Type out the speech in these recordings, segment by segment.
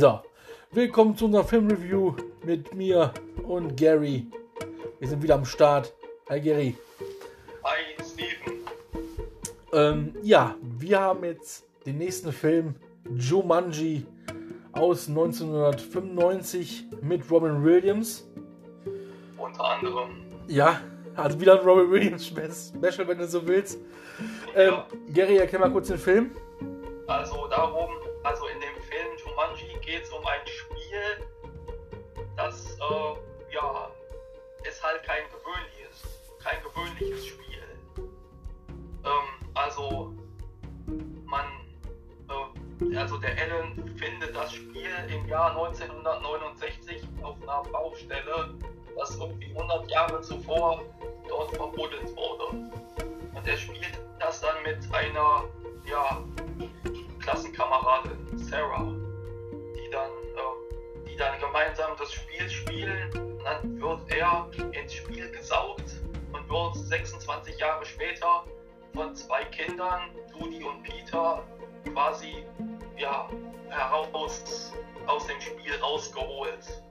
So, willkommen zu unserer Filmreview mit mir und Gary. Wir sind wieder am Start. Hi Gary. Hi Steven. Ähm, ja, wir haben jetzt den nächsten Film Jumanji aus 1995 mit Robin Williams. Unter anderem. Ja, also wieder ein Robin Williams Special, wenn du so willst. Ähm, Ja. Gary, erklär mal kurz den Film. Also äh, ja ist halt kein gewöhnliches, kein gewöhnliches Spiel. Ähm, also man, äh, also der Alan findet das Spiel im Jahr 1969 auf einer Baustelle, das irgendwie 100 Jahre zuvor dort verbuddelt wurde. Und er spielt das dann mit einer, ja, Klassenkameradin Sarah, gemeinsam das Spiel spielen. Dann wird er ins Spiel gesaugt und wird 26 Jahre später von zwei Kindern, Judy und Peter, quasi ja, heraus aus dem Spiel rausgeholt.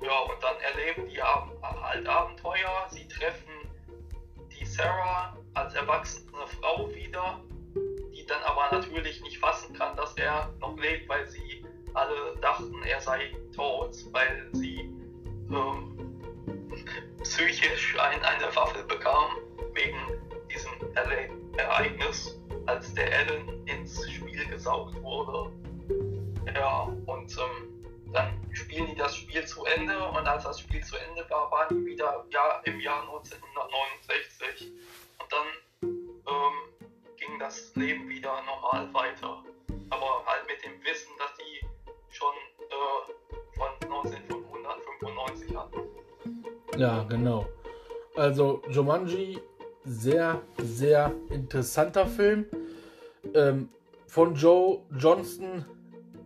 Ja, und dann erleben die halt Abenteuer. Sie treffen die Sarah als erwachsene Frau wieder, die dann aber natürlich nicht fassen kann, dass er noch lebt, weil sie alle dachten, er sei tot, weil sie ähm, psychisch ein, eine Waffe bekam wegen diesem Ereignis, als der Alan ins Spiel gesaugt wurde. Ja, und ähm, dann spielen die das Spiel zu Ende und als das Spiel zu Ende war, waren die wieder ja, im Jahr 1969 und dann ähm, ging das Leben wieder normal weiter. Aber halt mit dem Wissen, dass von 1995 hatten. Ja, genau. Also Jumanji, sehr, sehr interessanter Film. Ähm, von Joe Johnston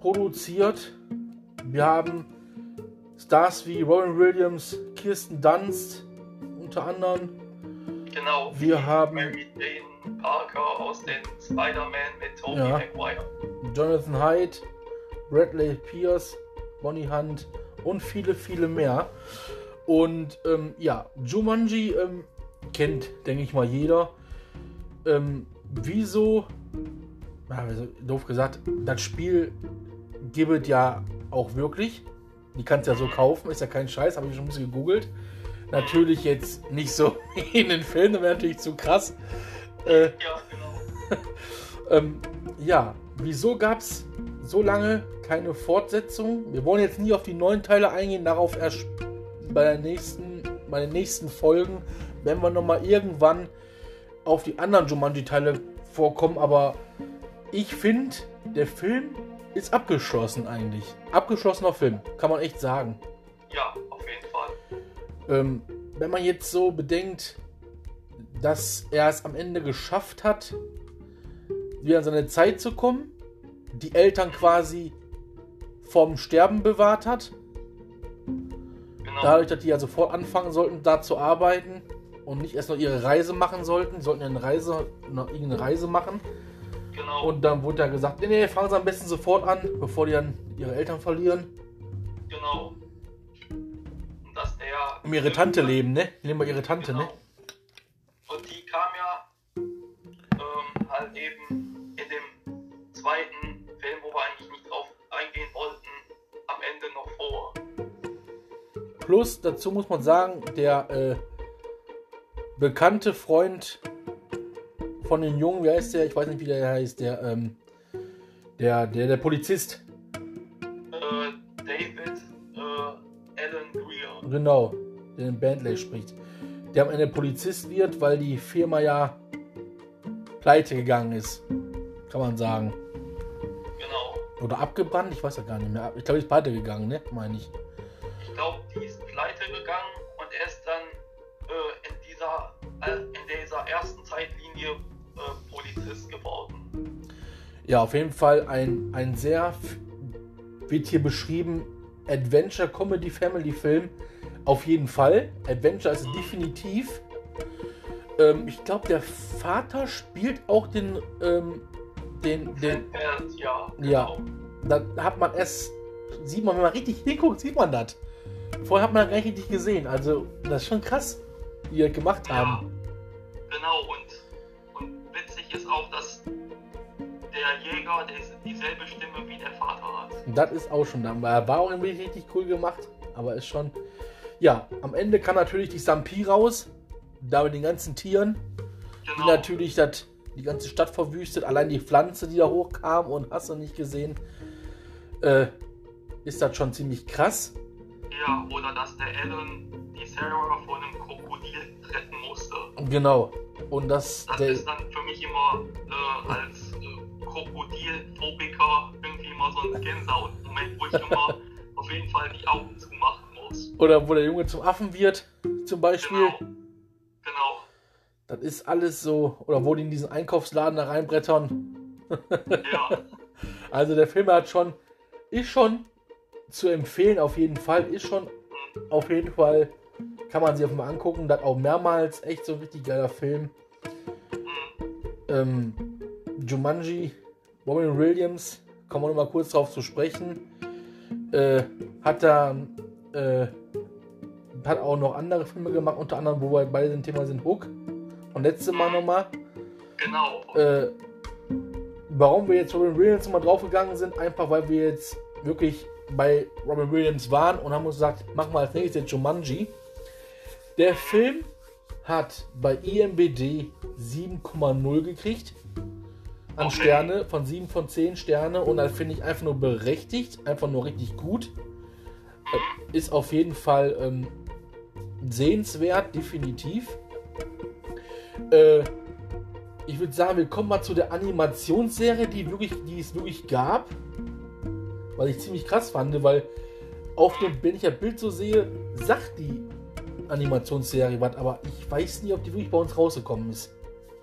produziert. Wir haben Stars wie Robin Williams, Kirsten Dunst unter anderem. Genau. Wir haben- Mary Jane Parker aus den Spider-Man mit Tobey Ja. Maguire. Jonathan Hyde, Bradley Pierce, Bonnie Hunt und viele, viele mehr. Und ähm, ja, Jumanji ähm, kennt, denke ich mal, jeder. Ähm, wieso, also doof gesagt, das Spiel gibt es ja auch wirklich. Die kannst ja so kaufen, ist ja kein Scheiß, habe ich schon ein bisschen gegoogelt. Natürlich jetzt nicht so wie in den Filmen, das wäre natürlich zu krass. Äh, Ja, genau. ähm, ja, wieso gab es so lange keine Fortsetzung? Wir wollen jetzt nie auf die neuen Teile eingehen, darauf erst bei, der nächsten, bei den nächsten Folgen, wenn wir nochmal irgendwann auf die anderen Jumanji-Teile vorkommen. Aber ich finde, der Film ist abgeschlossen eigentlich. Abgeschlossener Film, kann man echt sagen. Ja, auf jeden Fall. Ähm, wenn man jetzt so bedenkt, dass er es am Ende geschafft hat, wieder an seine Zeit zu kommen, die Eltern quasi vom Sterben bewahrt hat, Genau. dadurch, dass die ja sofort anfangen sollten, da zu arbeiten und nicht erst noch ihre Reise machen sollten, die sollten ja eine Reise, noch irgendeine Reise machen genau. und dann wurde ja gesagt, nee, nee, fangen sie am besten sofort an, bevor die dann ihre Eltern verlieren, genau. Und dass der. um ihre Tante leben, ne? Die nehmen wir ihre Tante, Genau. ne? Und die kam ja ähm, halt eben Plus, dazu muss man sagen, der äh, bekannte Freund von den Jungen, wie heißt der? Ich weiß nicht, wie der heißt, der, ähm, der, der, der Polizist. Äh, David äh, Alan Greer. Genau, der den Bentley spricht. Der am Ende Polizist wird, weil die Firma ja pleite gegangen ist. Kann man sagen. Genau. Oder abgebrannt, ich weiß ja gar nicht mehr. Ich glaube, die ist pleite gegangen, ne? Meine ich. Ich glaube, die ist pleite gegangen und er ist dann äh, in, dieser, äh, in dieser ersten Zeitlinie äh, Polizist geworden. Ja, auf jeden Fall ein, ein sehr, wird hier beschrieben, Adventure Comedy Family Film. Auf jeden Fall. Adventure ist definitiv. Ähm, ich glaube, der Vater spielt auch den, ähm, den, den, Äh, ja, Ja. genau. da hat man erst sieht man, wenn man richtig hinguckt, sieht man das. Vorher hat man gar nicht richtig gesehen. Also, das ist schon krass, wie die gemacht haben. Ja, genau, und, und witzig ist auch, dass der Jäger dieselbe Stimme wie der Vater hat. Das ist auch schon dann. Er war auch irgendwie richtig cool gemacht, aber ist schon. Ja, am Ende kam natürlich die Sampi raus, da mit den ganzen Tieren, genau. die natürlich das, die ganze Stadt verwüstet. Allein die Pflanze, die da hochkam und hast du nicht gesehen, äh, ist das schon ziemlich krass. Ja, oder dass der Alan die Sarah vor einem Krokodil retten musste. Genau. Und das, das ist dann für mich immer äh, als äh, Krokodilphobiker irgendwie immer so ein Gänsehaut-Moment, wo ich immer auf jeden Fall die Augen zumachen muss. Oder wo der Junge zum Affen wird, zum Beispiel. Genau. genau. Das ist alles so. Oder wo die in diesen Einkaufsladen da reinbrettern. ja. Also der Film hat schon, ist schon zu empfehlen, auf jeden Fall. Ist schon auf jeden Fall, kann man sich auf mal angucken. Das auch mehrmals. Echt so ein richtig geiler Film. Ähm, Jumanji, Robin Williams, kommen wir noch mal kurz drauf zu sprechen. Äh, hat da äh, hat auch noch andere Filme gemacht, unter anderem, wo wir beide dem Thema sind, Hook. Und letzte Mal nochmal. Genau. Äh, warum wir jetzt Robin Williams nochmal draufgegangen sind, einfach weil wir jetzt wirklich bei Robin Williams waren und haben uns gesagt, mach mal als nächstes Jumanji. Der Film hat bei IMBD 7,0 gekriegt an okay. Sterne, von 7 von 10 Sterne und das finde ich einfach nur berechtigt, einfach nur richtig gut. Äh, ist auf jeden Fall ähm, sehenswert, definitiv. Äh, ich würde sagen, wir kommen mal zu der Animationsserie, die, wirklich, die es wirklich gab. Was ich ziemlich krass fand, weil auf dem, wenn ich das Bild so sehe, sagt die Animationsserie was, aber ich weiß nie, ob die wirklich bei uns rausgekommen ist.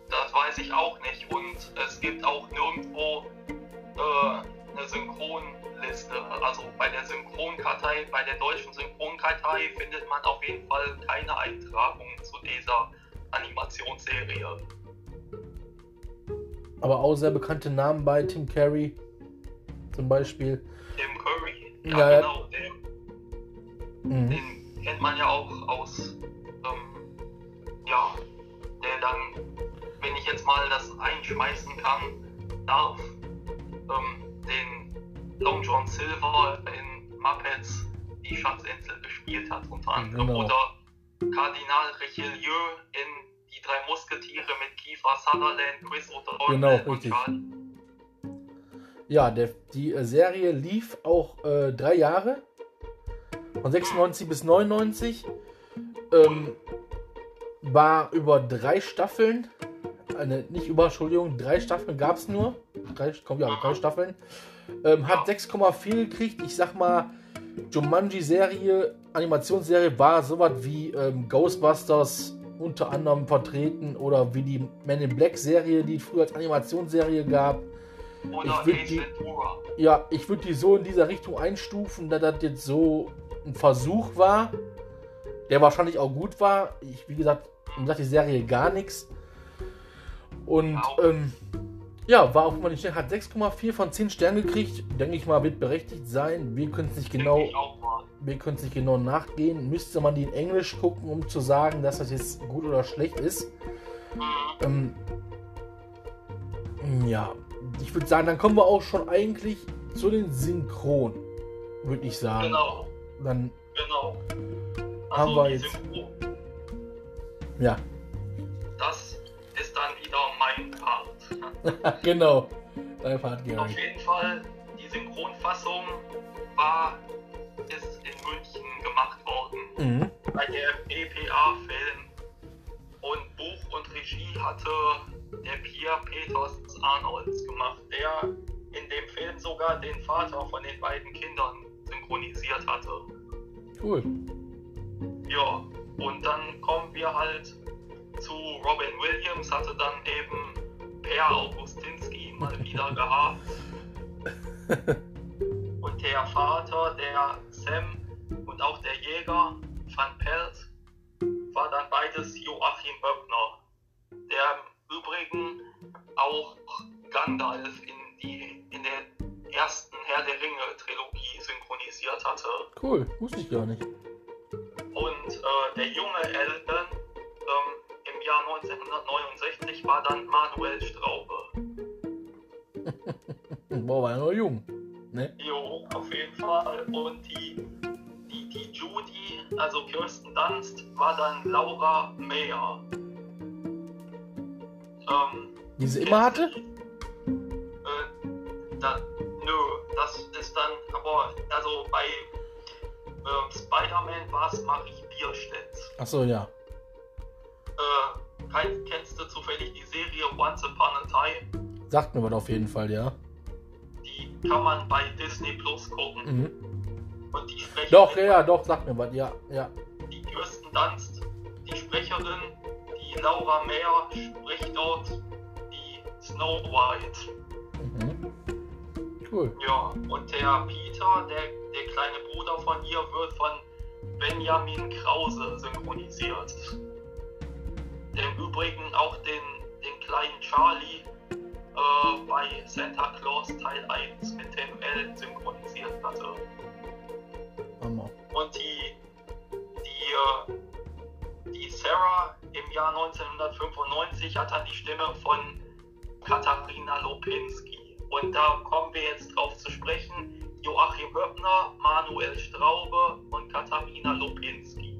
Das weiß ich auch nicht und es gibt auch nirgendwo äh, eine Synchronliste. Also bei der Synchronkartei, bei der deutschen Synchronkartei findet man auf jeden Fall keine Eintragung zu dieser Animationsserie. Aber auch sehr bekannte Namen bei Tim Carey zum Beispiel. Tim Curry, ja, ja genau, den, mhm. den, kennt man ja auch aus, ähm, ja, der dann, wenn ich jetzt mal das einschmeißen kann, darf, ähm, den Long John Silver in Muppets die Schatzinsel gespielt hat, unter anderem, genau. oder Kardinal Richelieu in Die drei Musketiere mit Kiefer Sutherland, Chris O'Donnell genau, und Charlie. Ja, der, die äh, Serie lief auch äh, drei Jahre. Von 96 bis 99. Ähm, war über drei Staffeln. Eine, nicht über, Entschuldigung, drei Staffeln gab es nur. Drei, komm, ja, drei Staffeln. Ähm, hat 6,4 gekriegt. Ich sag mal, Jumanji-Serie, Animationsserie war sowas wie ähm, Ghostbusters unter anderem vertreten oder wie die Men in Black Serie, die es früher als Animationsserie gab. Oder ich die, Ja, ich würde die so in dieser Richtung einstufen, da das jetzt so ein Versuch war, der wahrscheinlich auch gut war. Ich, wie gesagt, mir sagt die Serie gar nichts. Und ähm, ja, war auch mal nicht hat 6,4 von 10 Sternen gekriegt. Denke ich mal, wird berechtigt sein. Wir können es nicht genau. Wir können es nicht genau nachgehen. Müsste man die in Englisch gucken, um zu sagen, dass das jetzt gut oder schlecht ist. Mhm. Ähm, ja, ich würde sagen, dann kommen wir auch schon eigentlich zu den Synchron, würde ich sagen. Genau. Dann genau. Also haben wir jetzt. Synchron. Ja. Das ist dann wieder mein Part. genau. Dein Part, Gary. Auf jeden Fall, die Synchronfassung war ist in München gemacht worden. Mhm. Bei der EPA-Film. Und Buch und Regie hatte der Pierre Peters Arnolds gemacht, der in dem Film sogar den Vater von den beiden Kindern synchronisiert hatte. Cool. Ja, und dann kommen wir halt zu Robin Williams, hatte dann eben Per Augustinski mal wieder gehabt. und der Vater, der Sam und auch der Jäger Van Pelt war dann beides Joachim Böckner, der im Übrigen auch Gandalf in, die, in der ersten Herr der Ringe Trilogie synchronisiert hatte. Cool, wusste ich gar nicht. Und äh, der junge Alan ähm, im Jahr 1969 war dann Manuel Straube. Boah, war ja noch jung. Ne? Jo, auf jeden Fall. Und die, die, die Judy, also Kirsten Dunst, war dann Laura Mayer. Ähm, Die sie immer hatte? Äh, da, nö, das ist dann, aber also bei ähm, Spider-Man war es Marie Bierstedt. Achso, ja. Äh, kennst du zufällig die Serie Once Upon a Time? Sagt mir was auf jeden Fall, ja. Die kann man bei Disney Plus gucken. Mhm. Und die Sprecherin, Doch, ja, doch, sagt mir was, ja, ja. die Kirsten Dunst, die Sprecherin, die Laura Mayer spricht dort Snow White. Mhm. Cool. Ja, und der Peter, der, der kleine Bruder von ihr, wird von Benjamin Krause synchronisiert. Der im Übrigen auch den, den kleinen Charlie äh, bei Santa Claus Teil 1 mit dem L synchronisiert hatte. Hammer. Und die, die, äh, die Sarah im Jahr 1995 hat dann die Stimme von Katharina Lopinski. Und da kommen wir jetzt drauf zu sprechen. Joachim Höppner, Manuel Straube und Katharina Lopinski.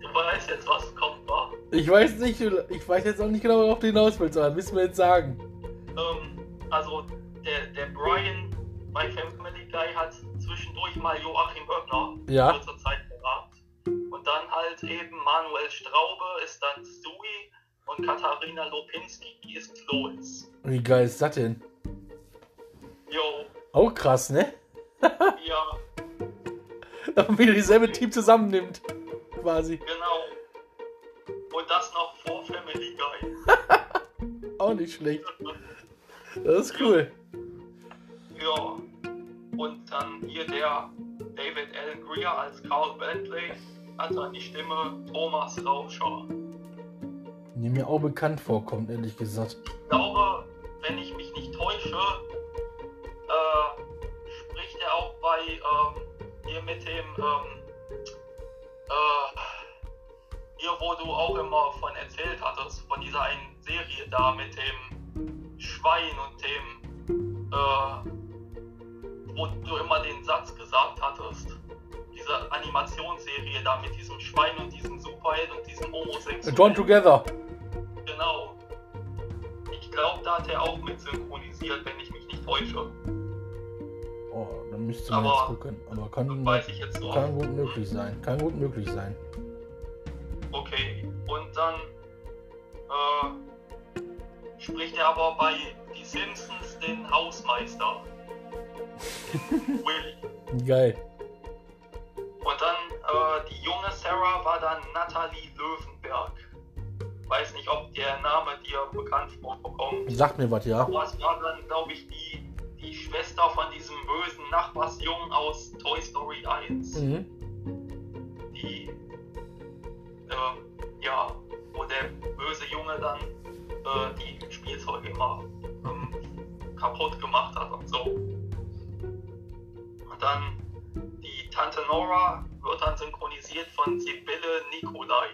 Du weißt jetzt, was kommt, wa? Ich weiß nicht, ich weiß jetzt auch nicht genau, worauf du hinaus willst, aber müssen wir jetzt sagen. Ähm, also, der, der Brian bei Family Guy hat zwischendurch mal Joachim Höppner Ja. kurze Zeit gehabt. Und dann halt eben Manuel Straube ist dann Stewie und Katharina Lopinski ist Lois. Wie geil ist das denn? Jo, Auch krass, ne? ja, Dass man wieder dieselbe Team zusammennimmt. Quasi. genau. Und das noch vor Family Guy. Auch nicht schlecht. Das ist cool. Ja. Und dann hier der David Allen Greer als Carl Bentley hat dann die Stimme Thomas Rauscher. Die mir auch bekannt vorkommt, ehrlich gesagt. Ich glaube, wenn ich mich nicht täusche, äh, spricht er auch bei ähm, hier mit dem ähm, äh, hier, wo du auch immer von erzählt hattest, von dieser einen Serie da mit dem Schwein und dem, äh, wo du immer den Satz gesagt hattest. Diese Animationsserie da mit diesem Schwein und diesem Superheld und diesem Homosexuellen. Drawn Together. Genau. Ich glaube, da hat er auch mit synchronisiert, wenn ich mich nicht täusche. Oh, dann müsste man Aber- jetzt gucken. Aber kann, Weiß ich jetzt so. kann gut möglich sein. Kann gut möglich sein. Okay. Und dann äh, spricht er aber bei Die Simpsons den Hausmeister. Willy. Geil. Und dann äh, die junge Sarah war dann Nathalie Löwenberg. Weiß nicht, ob der Name dir bekannt vorkommt. Sagt mir was, ja. Aber es war dann, glaube ich, die, die Schwester von diesem bösen Nachbarsjungen aus Toy Story 1. Mhm. Die, ähm, ja, wo der böse Junge dann äh, die Spielzeuge immer ähm, kaputt gemacht hat und so. Und dann die Tante Nora wird dann synchronisiert von Sibylle Nikolai.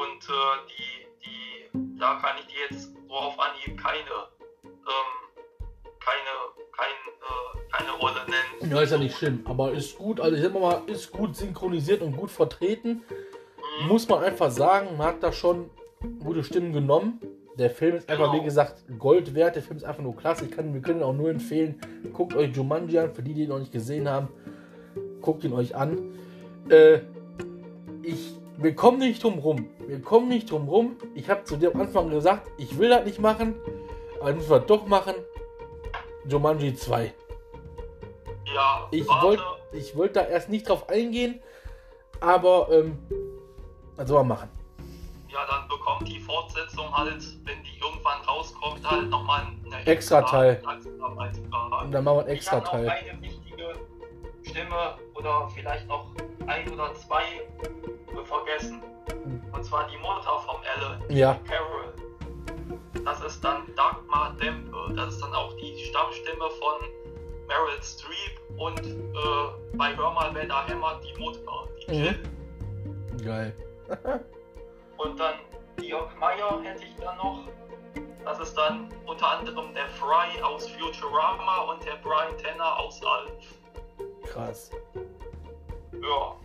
Und äh, die, die, da kann ich dir jetzt so auf Anhieb keine, ähm, keine, kein, äh, keine Rolle nennen. Ja, ist ja nicht schlimm. Aber ist gut, also ich sag mal, ist gut synchronisiert und gut vertreten. Mhm. Muss man einfach sagen, man hat da schon gute Stimmen genommen. Der Film ist einfach, Genau. wie gesagt, Gold wert. Der Film ist einfach nur klasse. Ich kann, wir können ihn auch nur empfehlen. Guckt euch Jumanji an. Für die, die ihn noch nicht gesehen haben, guckt ihn euch an. Äh, ich, wir kommen nicht drum rum. Wir kommen nicht drum rum. Ich habe zu dir am Anfang gesagt, ich will das nicht machen. Aber jetzt müssen wir doch machen. Jumanji 2. Ja, Ich wollte ich wollt da erst nicht drauf eingehen. Aber, ähm, was soll man machen? Ja, dann bekommt die Fortsetzung halt, wenn die irgendwann rauskommt, halt nochmal eine Extra Teil. Und dann machen wir einen extra Teil. Stimme oder vielleicht noch ein oder zwei vergessen. Und zwar die Mutter vom Alan, Ja, Carol. das ist dann Dagmar Dempe. Das ist dann auch die Stammstimme von Meryl Streep und äh, bei Hör mal, wer da hämmert, die Mutter, die Mhm. Jill. Geil. Und dann Georg Meyer hätte ich dann noch. Das ist dann unter anderem der Fry aus Futurama und der Brian Tanner aus Alf. Krass. Ja.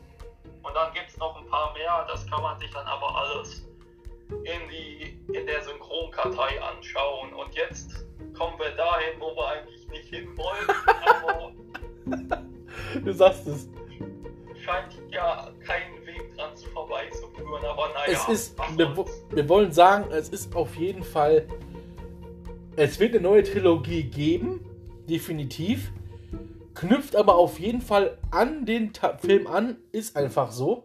Und dann gibt es noch ein paar mehr, das kann man sich dann aber alles in, die, in der Synchronkartei anschauen. Und jetzt kommen wir dahin, wo wir eigentlich nicht hinwollen, aber Du sagst es. scheint ja keinen Weg dran zu vorbeizuführen. Aber naja, Es ist, wir, wir wollen sagen, es ist auf jeden Fall, es wird eine neue Trilogie geben, definitiv. Knüpft aber auf jeden Fall an den Ta Film an, ist einfach so.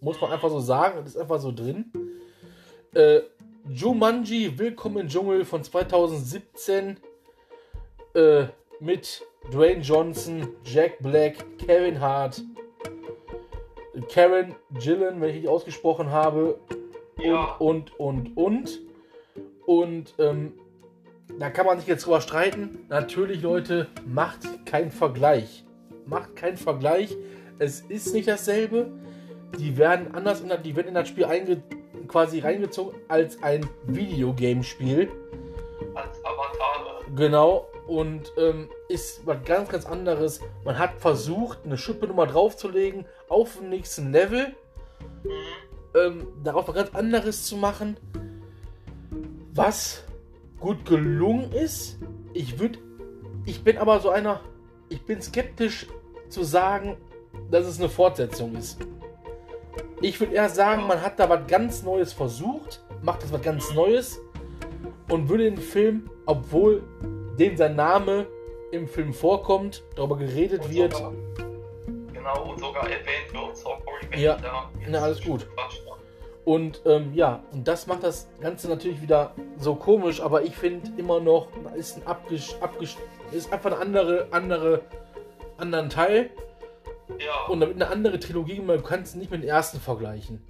Muss man einfach so sagen, ist einfach so drin. Äh, Jumanji, Willkommen im Dschungel von 2017 äh, mit Dwayne Johnson, Jack Black, Kevin Hart, Karen Gillan, wenn ich richtig ausgesprochen habe, ja, und, und, und, und. Und ähm, da kann man sich jetzt drüber streiten. Natürlich, Leute, macht keinen Vergleich. Macht keinen Vergleich. Es ist nicht dasselbe. Die werden anders in das, die werden in das Spiel einge, quasi reingezogen als ein Videogame-Spiel. als Avatare. Genau. Und ähm, ist was ganz, ganz anderes. Man hat versucht, eine Schippe nochmal draufzulegen auf dem nächsten Level Mhm. ähm, darauf was ganz anderes zu machen, was gut gelungen ist. Ich würde, ich bin aber so einer, ich bin skeptisch zu sagen, dass es eine Fortsetzung ist. Ich würde eher sagen, man hat da was ganz Neues versucht, macht das was ganz Neues und würde den Film, obwohl dem sein Name im Film vorkommt, darüber geredet wird, sogar- Genau, und sogar erwähnt wird. Sorry, Ja. Na, alles gut. Quatsch. Und ähm, ja, und das macht das Ganze natürlich wieder so komisch, aber ich finde immer noch, ist ein abgesch, abgesch, ist einfach eine andere, andere, anderen Teil Ja, und damit eine andere Trilogie, man kann es nicht mit dem ersten vergleichen.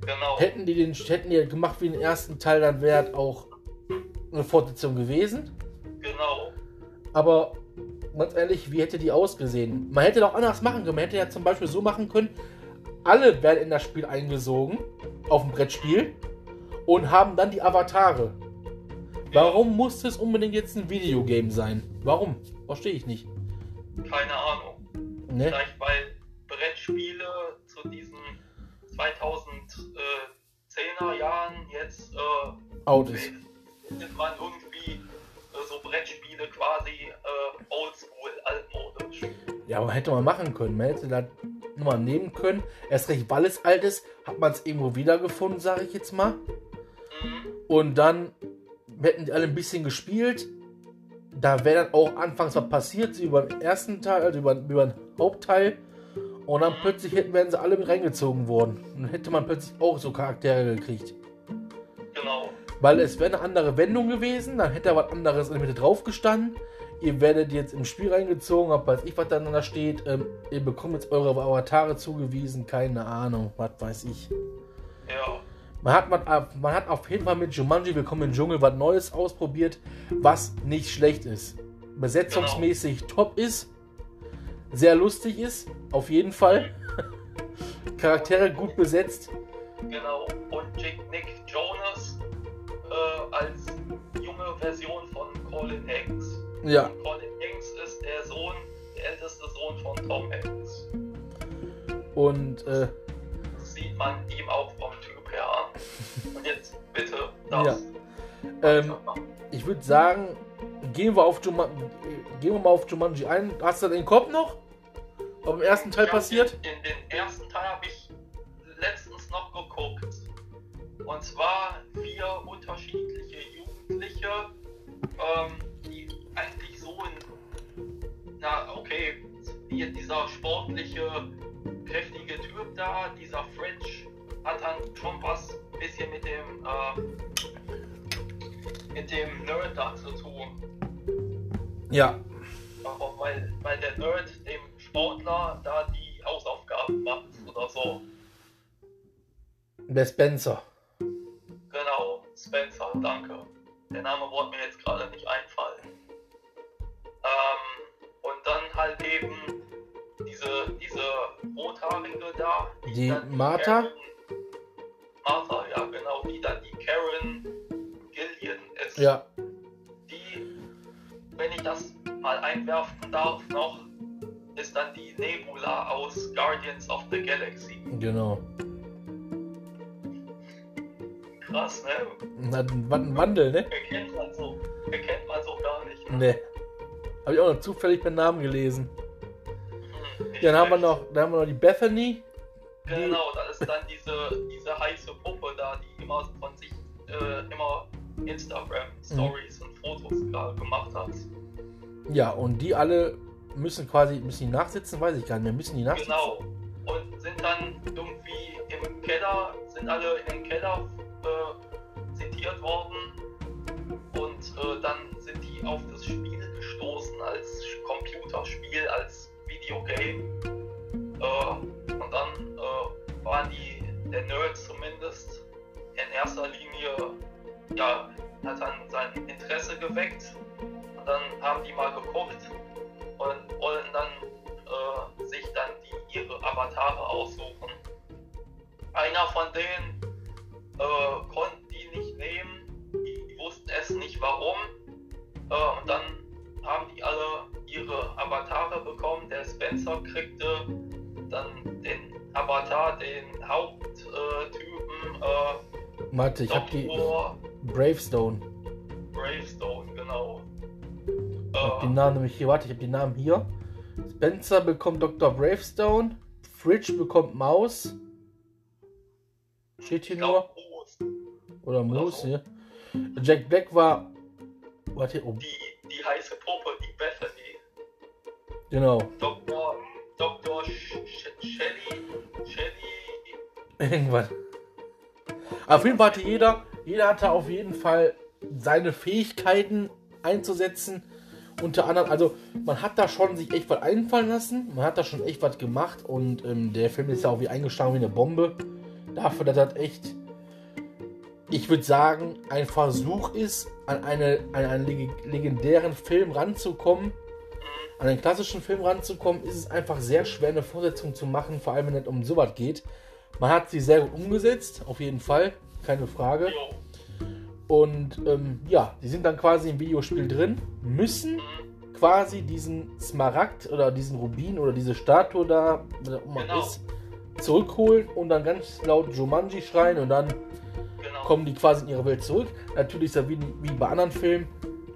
genau. Hätten die den, hätten die gemacht wie den ersten Teil, dann wäre es auch eine Fortsetzung gewesen. Genau. Aber ganz ehrlich, wie hätte die ausgesehen? Man hätte doch anders machen können. Man hätte ja zum Beispiel so machen können, alle werden in das Spiel eingesogen, auf dem Brettspiel, und haben dann die Avatare. Warum musste es unbedingt jetzt ein Videogame sein? Warum? Verstehe ich nicht. Keine Ahnung. Ne? Vielleicht weil Brettspiele zu diesen 2010er Jahren jetzt äh, Out ist. findet man irgendwie äh, so Brettspiele quasi äh, oldschool, altmodisch. Ja, aber hätte man machen können. Man hätte da nochmal nehmen können. Erst recht, weil es alt ist, hat man es irgendwo wiedergefunden, sage ich jetzt mal. Und dann hätten die alle ein bisschen gespielt. Da wäre dann auch anfangs was passiert, wie beim ersten Teil, also über, über den Hauptteil. Und dann plötzlich hätten, wären sie alle mit reingezogen worden. Und dann hätte man plötzlich auch so Charaktere gekriegt. Genau. Weil es wäre eine andere Wendung gewesen, dann hätte da was anderes in der Mitte drauf gestanden. Ihr werdet jetzt im Spiel reingezogen, ob weiß ich, was dann da steht. Ähm, ihr bekommt jetzt eure Avatare zugewiesen, keine Ahnung, was weiß ich. Ja. Man hat, man, man hat auf jeden Fall mit Jumanji Willkommen im Dschungel was Neues ausprobiert, was nicht schlecht ist. Besetzungsmäßig top ist, sehr lustig ist, auf jeden Fall. Charaktere gut besetzt. Genau. Und Jake Nick Jonas äh, als junge Version von Colin Hanks. Ja, Und Colin Hanks ist der Sohn, der älteste Sohn von Tom Hanks. und äh, Das sieht man ihm auch vom Typ her an. Und jetzt bitte Ja. das. ähm, ich würde sagen, gehen wir, auf Juma gehen wir mal auf Jumanji ein. Hast du den Kopf noch? Was im ersten Teil Ja, passiert? In, in den ersten Teil habe ich letztens noch geguckt. Und zwar vier unterschiedliche Jugendliche, ähm, die eigentlich so in. Na, okay, hier dieser sportliche, kräftige Typ da, dieser French, hat dann schon was bisschen mit dem, äh, mit dem Nerd da zu tun. Ja. Aber weil, weil der Nerd dem Sportler da die Hausaufgaben macht oder so. Der Spencer. Genau, Spencer, danke. der Name wollte mir jetzt gerade Die Martha? Martha, ja genau, die dann die Karen Gillian ist. Ja, Die, wenn ich das mal einwerfen darf noch, ist dann die Nebula aus Guardians of the Galaxy. genau. Krass, ne? Hat ein Wa- ein Wandel, ne? Erkennt man so, erkennt man so gar nicht. Ne? Ne. Habe ich auch noch zufällig den Namen gelesen. Dann haben wir noch, dann haben wir noch die Bethany. Genau, da ist dann diese, diese heiße Puppe da, die immer von sich äh, immer Instagram-Stories und Fotos gemacht hat. ja, und die alle müssen quasi, müssen die nachsitzen, weiß ich gar nicht mehr. Müssen die nachsitzen? Genau. Und sind dann irgendwie im Keller, sind alle den Keller äh, zitiert worden. Und äh, dann sind die auf das Spiel gestoßen als Computerspiel, als Videogame. Äh, und dann äh, waren die, der Nerd zumindest, in erster Linie, ja, hat dann sein Interesse geweckt. Und dann haben die mal geguckt und wollen dann äh, sich dann die, ihre Avatare aussuchen. Einer von denen äh, konnten die nicht nehmen, Warte, ich habe die. Bravestone. Bravestone, genau. Ich hab Äh, den Namen nämlich hier. Warte, ich habe den Namen hier. Spencer bekommt Dr. Bravestone. Fridge bekommt Maus. Steht hier ich nur. glaub, Moos. Oder Moose so. hier. Jack Black war. Warte, oh, die, die heiße Puppe, die Bethany. genau. Dr. Dr. Sh Sh Shelly, Shelly, Irgendwann. Auf jeden Fall hatte jeder, jeder hatte auf jeden Fall seine Fähigkeiten einzusetzen. Unter anderem, also man hat da schon sich echt was einfallen lassen. Man hat da schon echt was gemacht und ähm, der Film ist ja auch wie eingeschlagen wie eine Bombe. Dafür, dass das echt, ich würde sagen, ein Versuch ist, an, eine, an einen leg legendären Film ranzukommen. An einen klassischen Film ranzukommen, ist es einfach sehr schwer, eine Fortsetzung zu machen, vor allem wenn es um sowas geht. Man hat sie sehr gut umgesetzt, auf jeden Fall, keine Frage. Und ähm, ja, die sind dann quasi im Videospiel drin, müssen quasi diesen Smaragd oder diesen Rubin oder diese Statue da, auch immer Genau. ist, zurückholen und dann ganz laut Jumanji schreien und dann genau. kommen die quasi in ihre Welt zurück. Natürlich ist das wie, wie bei anderen Filmen.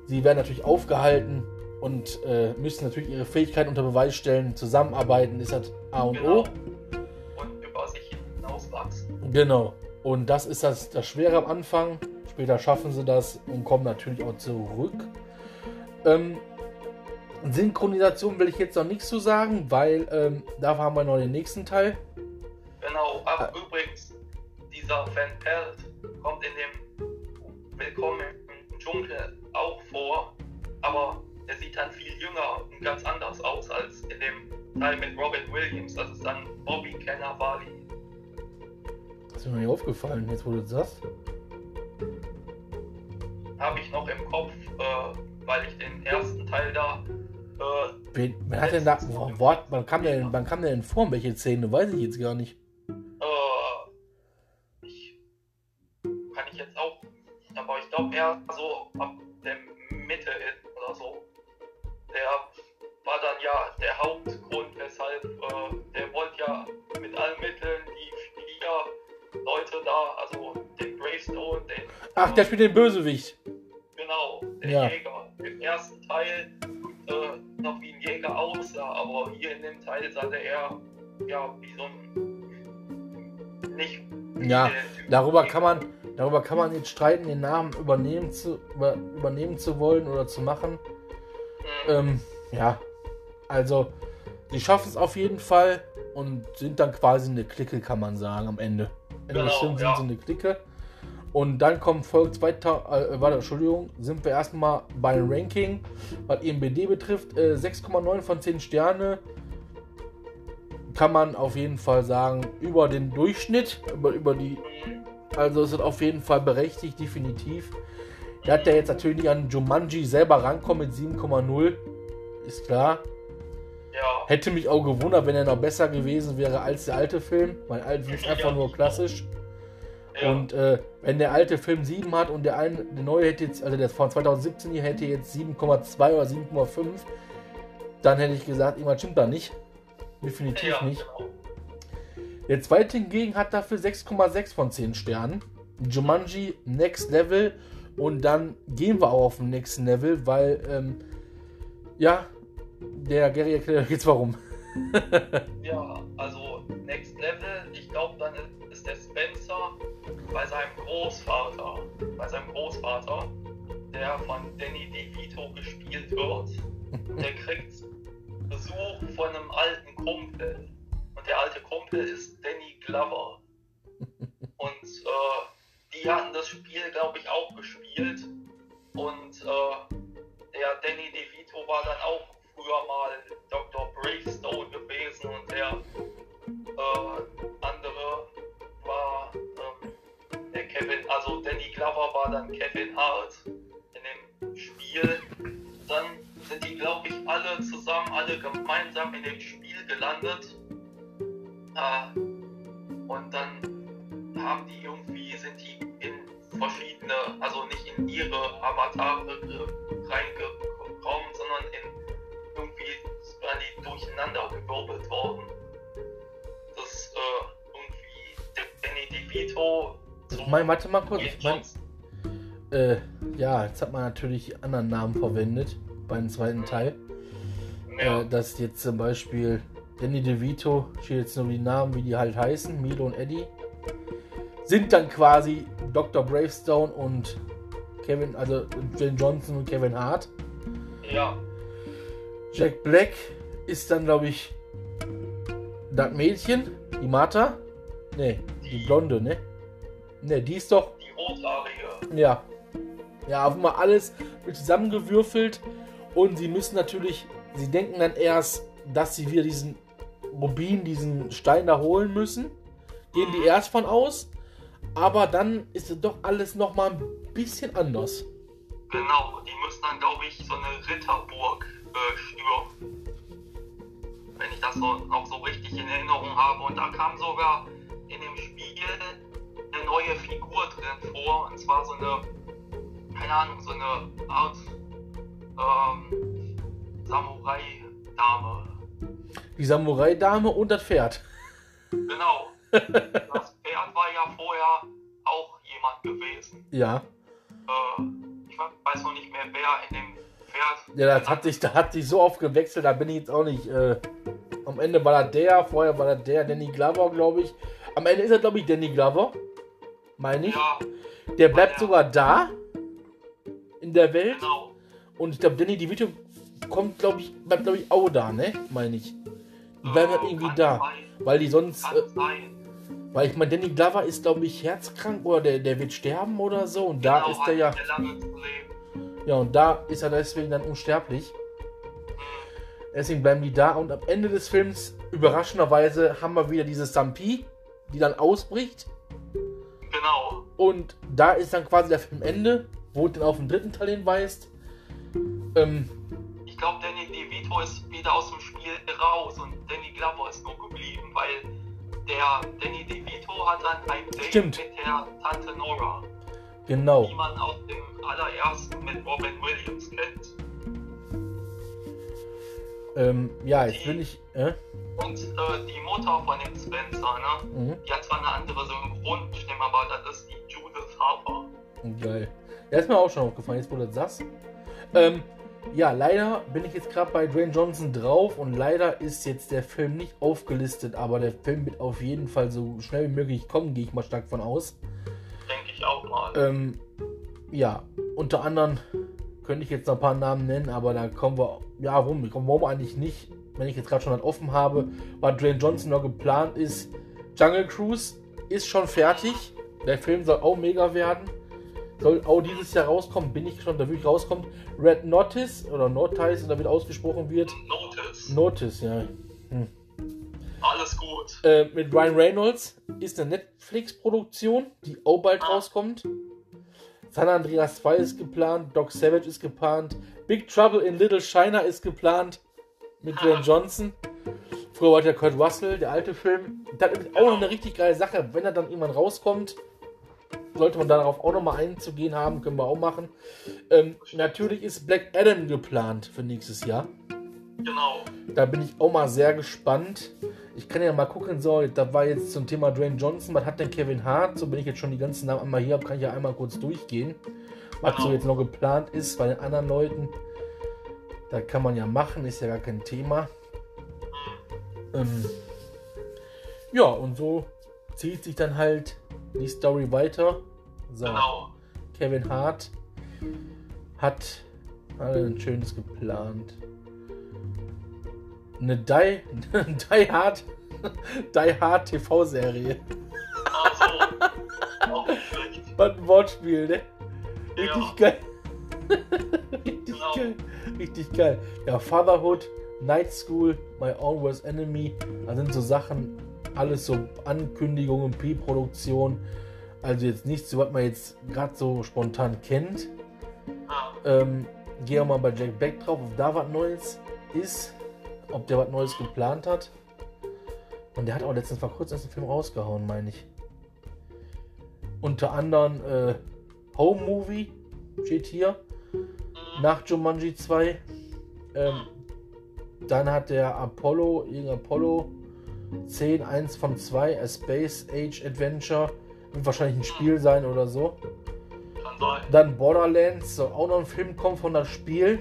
Sie werden natürlich aufgehalten und äh, müssen natürlich ihre Fähigkeiten unter Beweis stellen. Zusammenarbeiten ist das A und genau. O. Genau. Und das ist das, das Schwere am Anfang. Später schaffen sie das und kommen natürlich auch zurück. Ähm, Synchronisation will ich jetzt noch nichts zu sagen, weil ähm, da haben wir noch den nächsten Teil. Genau, aber Ah. übrigens, dieser Van Pelt kommt in dem Willkommen im Dschungel auch vor, aber der sieht dann viel jünger und ganz anders aus als in dem Teil mit Robin Williams. Das ist dann Bobby Cannavale. Ist mir noch nicht aufgefallen, jetzt wo du das sagst. Habe ich noch im Kopf, äh, weil ich den ersten Teil da äh, Wen, wer hat denn da. Oh, Wort, wann kam der denn, wann kam der denn vor? Welche Szene? Weiß ich jetzt gar nicht. Äh, ich, kann ich jetzt auch, aber ich glaube eher so ab der Mitte oder so. Der war dann ja der Hauptgrund, weshalb äh, Leute da, also den Bravestone, den Ach, der spielt den Bösewicht. genau, der Ja. Jäger. Im ersten Teil äh, noch wie ein Jäger aussah, aber hier in dem Teil sah der eher ja wie so ein nicht Ja, darüber kann man, darüber kann man jetzt streiten, den Namen übernehmen zu, über, übernehmen zu wollen oder zu machen. Mhm. Ähm, ja, also sie schaffen es auf jeden Fall und sind dann quasi eine Clique, kann man sagen, am Ende. Des Genau, Films ja. sind sie eine Clique. Und dann kommt Folge 2000, äh, warte, Entschuldigung, sind wir erstmal beim Ranking, was EMBD betrifft, äh, 6,9 von 10 Sterne. Kann man auf jeden Fall sagen, über den Durchschnitt, über, über die also es ist auf jeden Fall berechtigt, definitiv. Der hat ja jetzt natürlich nicht an Jumanji selber rankommen mit 7,0. Ist klar. Hätte mich auch gewundert, wenn er noch besser gewesen wäre als der alte Film. Mein alter Film ist einfach nur klassisch. ja. Und äh, wenn der alte Film 7 hat und der, eine, der neue hätte jetzt, also der von 2017 hier hätte jetzt 7,2 oder 7,5, dann hätte ich gesagt, irgendwas stimmt da nicht. Definitiv ja, nicht. Genau. Der zweite hingegen hat dafür 6,6 von 10 Sternen. Jumanji Next Level. Und dann gehen wir auch auf den nächsten Level, weil, ähm, ja, der Gary erklärt jetzt warum. Ja, also Next Level, ich glaube, dann ist der Spencer bei seinem Großvater, bei seinem Großvater, der von Danny DeVito gespielt wird. Der kriegt Besuch von einem alten Kumpel. Und der alte Kumpel ist Danny Glover. Und äh, die hatten das Spiel, glaube ich, auch gespielt. Und äh, der Danny DeVito war dann auch früher mal Dr. Bravestone gewesen und der äh, andere war ähm, der Kevin, also Danny Glover war dann Kevin Hart in dem Spiel. Dann sind die, glaube ich, alle zusammen, alle gemeinsam in dem Spiel gelandet. Meine, warte mal kurz. Ich Johnson. äh, ja, jetzt hat man natürlich anderen Namen verwendet beim zweiten Teil. ja, Äh, dass jetzt zum Beispiel Danny DeVito, steht jetzt nur die Namen, wie die halt heißen, Milo und Eddie, sind dann quasi Dr. Bravestone und Kevin, also Jane Johnson und Kevin Hart. ja, Jack Black ist dann, glaube ich, das Mädchen, die Martha. Ne, die Blonde, ne? Ne, die ist doch die rothaarige. Ja. Ja, auf einmal alles wird zusammengewürfelt und sie müssen natürlich, sie denken dann erst, dass sie wieder diesen Rubin, diesen Stein da holen müssen. Gehen die erst von aus, aber dann ist es doch alles nochmal ein bisschen anders. Genau, die müssen dann, glaube ich, so eine Ritterburg äh, stürmen. Wenn ich das noch so richtig in Erinnerung habe. Und da kam sogar in dem Spiel eine neue Figur drin vor. Und zwar so eine, keine Ahnung, so eine Art ähm, Samurai-Dame. Die Samurai-Dame und das Pferd. Genau. Das Pferd war ja vorher auch jemand gewesen. Ja. Äh, ich weiß noch nicht mehr, wer in dem Pferd. Ja, das hat sich, da hat sich so oft gewechselt, da bin ich jetzt auch nicht. Äh, am Ende war das der, vorher war das der, Danny Glover, glaube ich. Am Ende ist er, glaube ich, Danny Glover. Meine ich. Ja, Der bleibt Ja. sogar da. In der Welt. genau. Und ich glaube, Danny DeVito kommt, glaube ich, bleibt, glaube ich, auch da, ne? Meine ich. Die bleiben halt irgendwie da. Sein, Weil die sonst. Äh, weil ich meine, Danny Glover ist, glaube ich, herzkrank oder der, der wird sterben oder so. Und da Genau, ist hat er ja. Ja, und da ist er deswegen dann unsterblich. Hm, Deswegen bleiben die da. Und am Ende des Films, überraschenderweise, haben wir wieder diese Stampede, die dann ausbricht. Genau. Und da ist dann quasi der Filmende, wo es dann auf den dritten Teil hinweist. Ähm, Ich glaube, Danny DeVito ist wieder aus dem Spiel raus und Danny Glover ist nur geblieben, weil der Danny DeVito hat dann ein Date Stimmt. mit der Tante Nora, genau. die man aus dem allerersten mit Robin Williams kennt. Ähm, ja, jetzt bin ich. Äh? Und äh, die Mutter von dem Spencer, ne? Mhm. Die hat zwar eine andere Synchronstimme, aber das ist die Judith Harper. Geil. Der ist mir auch schon aufgefallen, jetzt wo du das sagst. Ähm, ja, leider bin ich jetzt gerade bei Dwayne Johnson drauf und leider ist jetzt der Film nicht aufgelistet, aber der Film wird auf jeden Fall so schnell wie möglich kommen, gehe ich mal stark von aus. Denke ich auch mal. Ähm, ja, unter anderem könnte ich jetzt noch ein paar Namen nennen, aber da kommen wir, ja, warum? Wir kommen warum eigentlich nicht, wenn ich jetzt gerade schon das offen habe, was Dwayne Johnson noch geplant ist. Jungle Cruise ist schon fertig. Der Film soll auch mega werden. Soll auch dieses Jahr rauskommen, bin ich schon, da wirklich rauskommt. Red Notice oder Notice oder wie ausgesprochen wird. Notice. Notice, ja. Alles gut. Äh, mit Ryan Reynolds ist eine Netflix-Produktion, die auch bald Ah. rauskommt. San Andreas 2 ist geplant, Doc Savage ist geplant, Big Trouble in Little China ist geplant mit Dwayne Johnson. Früher war der Kurt Russell, der alte Film. Das ist auch noch eine richtig geile Sache, wenn er dann irgendwann rauskommt. Sollte man darauf auch nochmal einzugehen haben, können wir auch machen. Ähm, natürlich ist Black Adam geplant für nächstes Jahr. Genau. Da bin ich auch mal sehr gespannt. Ich kann ja mal gucken, so, da war jetzt zum Thema Dwayne Johnson, was hat denn Kevin Hart? So bin ich jetzt schon die ganzen Namen einmal hier, kann ich ja einmal kurz durchgehen. Was Genau. so jetzt noch geplant ist bei den anderen Leuten. Da kann man ja machen, ist ja gar kein Thema. Ähm, ja, und so zieht sich dann halt die Story weiter. So, Genau. Kevin Hart hat ein schönes geplant. Eine Die, Die Hard, Die Hard TV-Serie. Also, auch nicht schlecht. Was ein Wortspiel, ne? Richtig Ja. geil. Richtig Genau. geil. Richtig geil. Ja, Fatherhood, Night School, My Own Worst Enemy. Da sind so Sachen, alles so Ankündigungen, P-Produktion. Also jetzt nichts, so was man jetzt gerade so spontan kennt. Ja. Ähm, gehe auch mal bei Jack Black drauf, ob da was Neues ist. Ob der was Neues geplant hat. Und der hat auch letztens vor kurzem erst einen Film rausgehauen, meine ich. Unter anderem äh, Home Movie steht hier. Nach Jumanji 2. Ähm, dann hat der Apollo, irgendein Apollo 10, 1 von 2, A Space Age Adventure. Wird wahrscheinlich ein Spiel sein oder so. Dann Borderlands, soll auch noch ein Film kommen von das Spiel.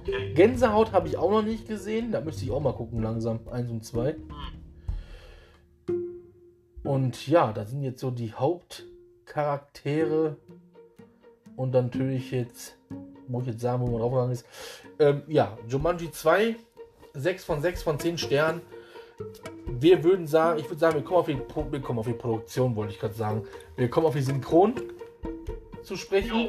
Okay. Gänsehaut habe ich auch noch nicht gesehen. Da müsste ich auch mal gucken, langsam. 1 und 2. Und ja, da sind jetzt so die Hauptcharaktere. Und dann natürlich jetzt, muss ich jetzt sagen, wo man draufgegangen ist. Ähm, ja, Jumanji 2, 6 von 6 von 10 Sternen. Wir würden sagen, ich würde sagen, wir kommen auf die, Pro- wir kommen auf die Produktion, wollte ich gerade sagen. Wir kommen auf die Synchron zu sprechen. Jo.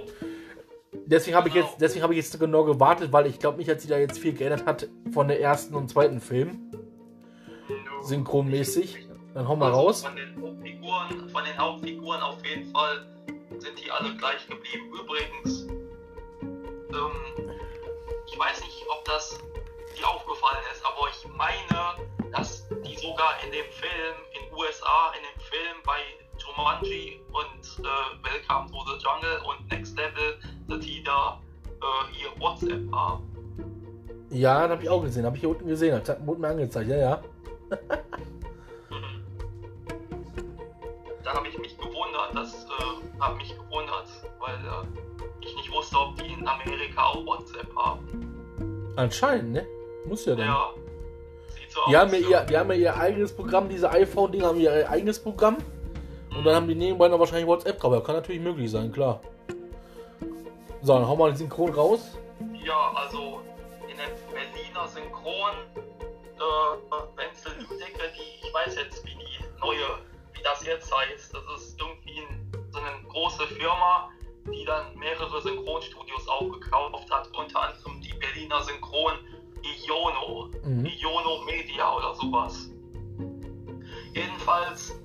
Deswegen habe ich jetzt, deswegen habe ich jetzt genau gewartet, weil ich glaube nicht, dass sie da jetzt viel geändert hat von der ersten und zweiten Film, Nö. synchronmäßig. Dann hauen wir Also raus. Von den Hauptfiguren, von den Hauptfiguren auf jeden Fall sind die alle gleich geblieben. Übrigens, ähm, ich weiß nicht, ob das dir aufgefallen ist, aber ich meine, dass die sogar in dem Film in USA, in dem Film bei Jumanji und äh, Welcome to the Jungle und Next Level, dass die da äh, ihr WhatsApp haben. Ja, das habe ich auch gesehen. Habe ich hier unten gesehen. Das wurde mir angezeigt. Ja, ja. Da habe ich mich gewundert, das äh, hat mich gewundert, weil äh, ich nicht wusste, ob die in Amerika auch WhatsApp haben. Anscheinend, ne? Muss ja dann. Ja, sieht so Die aus. haben, ja ihr, die haben ja ihr eigenes Programm, diese iPhone-Dinger haben ihr eigenes Programm. Und dann haben die nebenbei noch wahrscheinlich WhatsApp drauf. Ja, Kann natürlich möglich sein, klar. So, dann hauen wir den Synchron raus. Ja, also in der Berliner Synchron, äh, Wenzel Lüdecke, die, ich weiß jetzt, wie die neue, wie das jetzt heißt. Das ist irgendwie ein, so eine große Firma, die dann mehrere Synchronstudios aufgekauft hat, unter anderem die Berliner Synchron Iono, Mhm. Iono Media oder sowas. Jedenfalls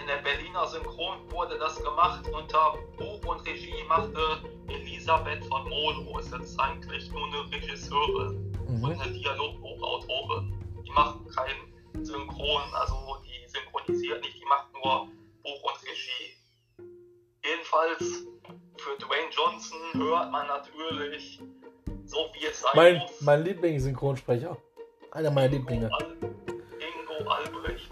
in der Berliner Synchron wurde das gemacht unter Buch und Regie machte Elisabeth von Molo. Ist jetzt eigentlich nur eine Regisseurin und Mhm. eine Dialogbuchautorin. Die macht kein Synchron, also die synchronisiert nicht, die macht nur Buch und Regie. Jedenfalls für Dwayne Johnson hört man natürlich, so wie es sein Mein, muss, mein Lieblingssynchronsprecher. Einer meiner Lieblinge. Al- Ingo Albrecht.